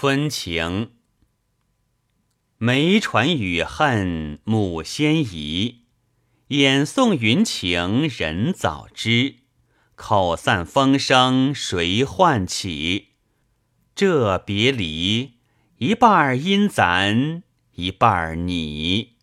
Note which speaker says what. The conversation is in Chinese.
Speaker 1: 春情，梅传雨恨母先移，眼送云情人早知，口散风声谁唤起？这别离，一半因咱，一半你。